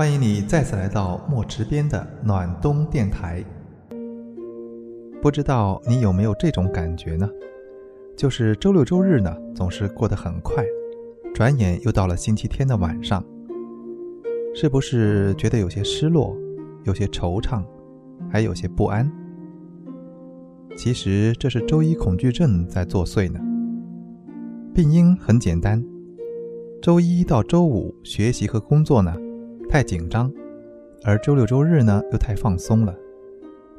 欢迎你再次来到墨池边的暖冬电台。不知道你有没有这种感觉呢？就是周六周日呢，总是过得很快，转眼又到了星期天的晚上。是不是觉得有些失落，有些惆怅，还有些不安？其实这是周一恐惧症在作祟呢。病因很简单，周一到周五学习和工作呢太紧张，而周六周日呢又太放松了，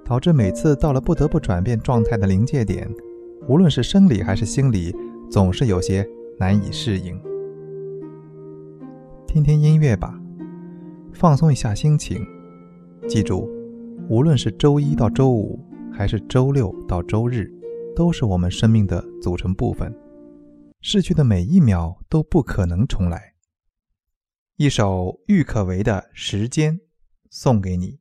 导致每次到了不得不转变状态的临界点，无论是生理还是心理，总是有些难以适应。听听音乐吧，放松一下心情。记住，无论是周一到周五。还是周六到周日，都是我们生命的组成部分。逝去的每一秒都不可能重来。一首郁可唯的《时间》，送给你。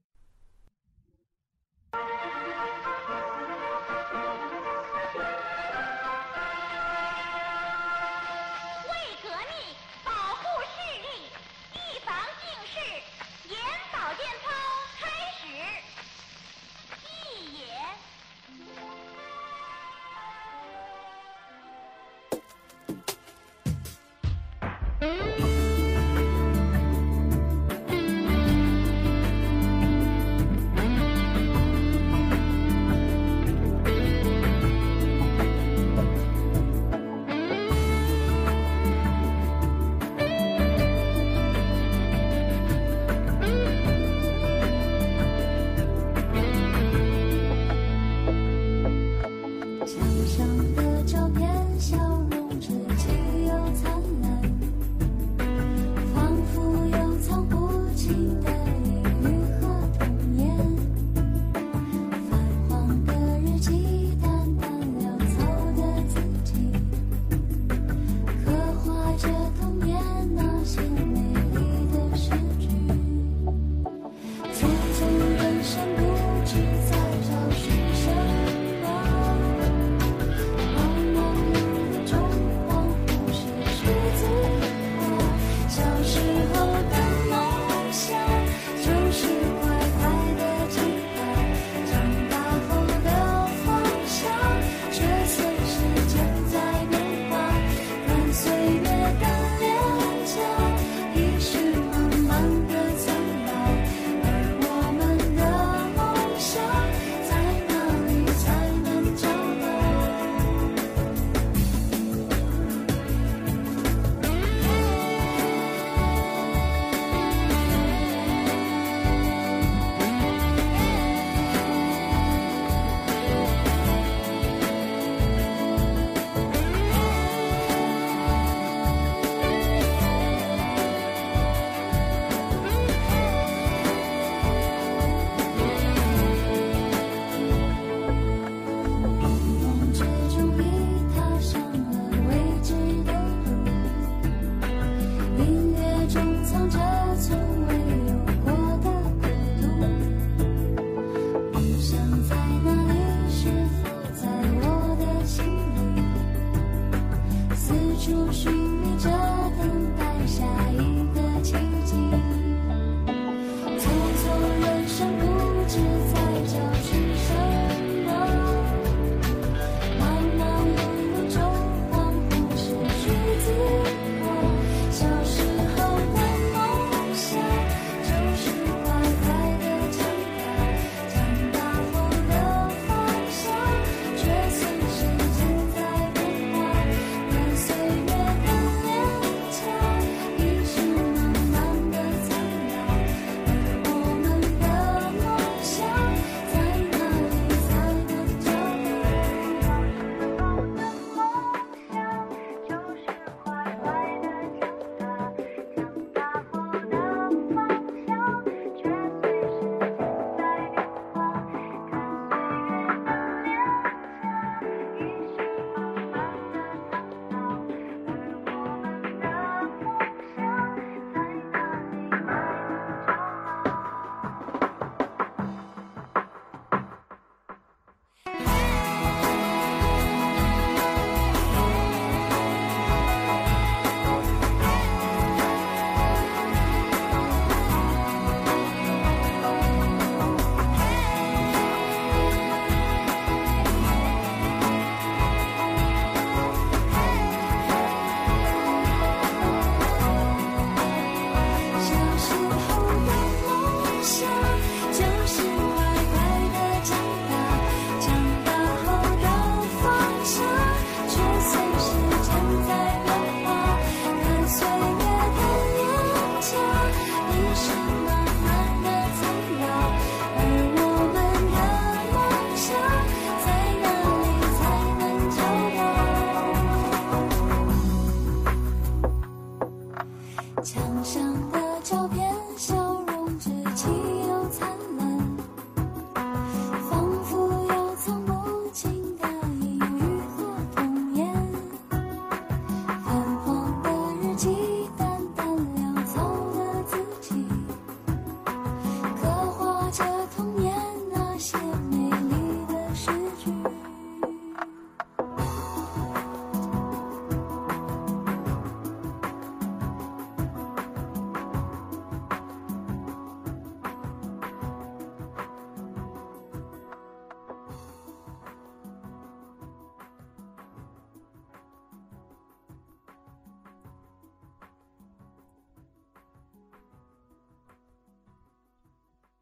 灿烂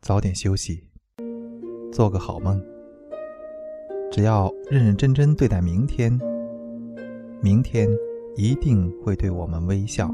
早点休息，做个好梦。只要认认真真对待明天，明天一定会对我们微笑。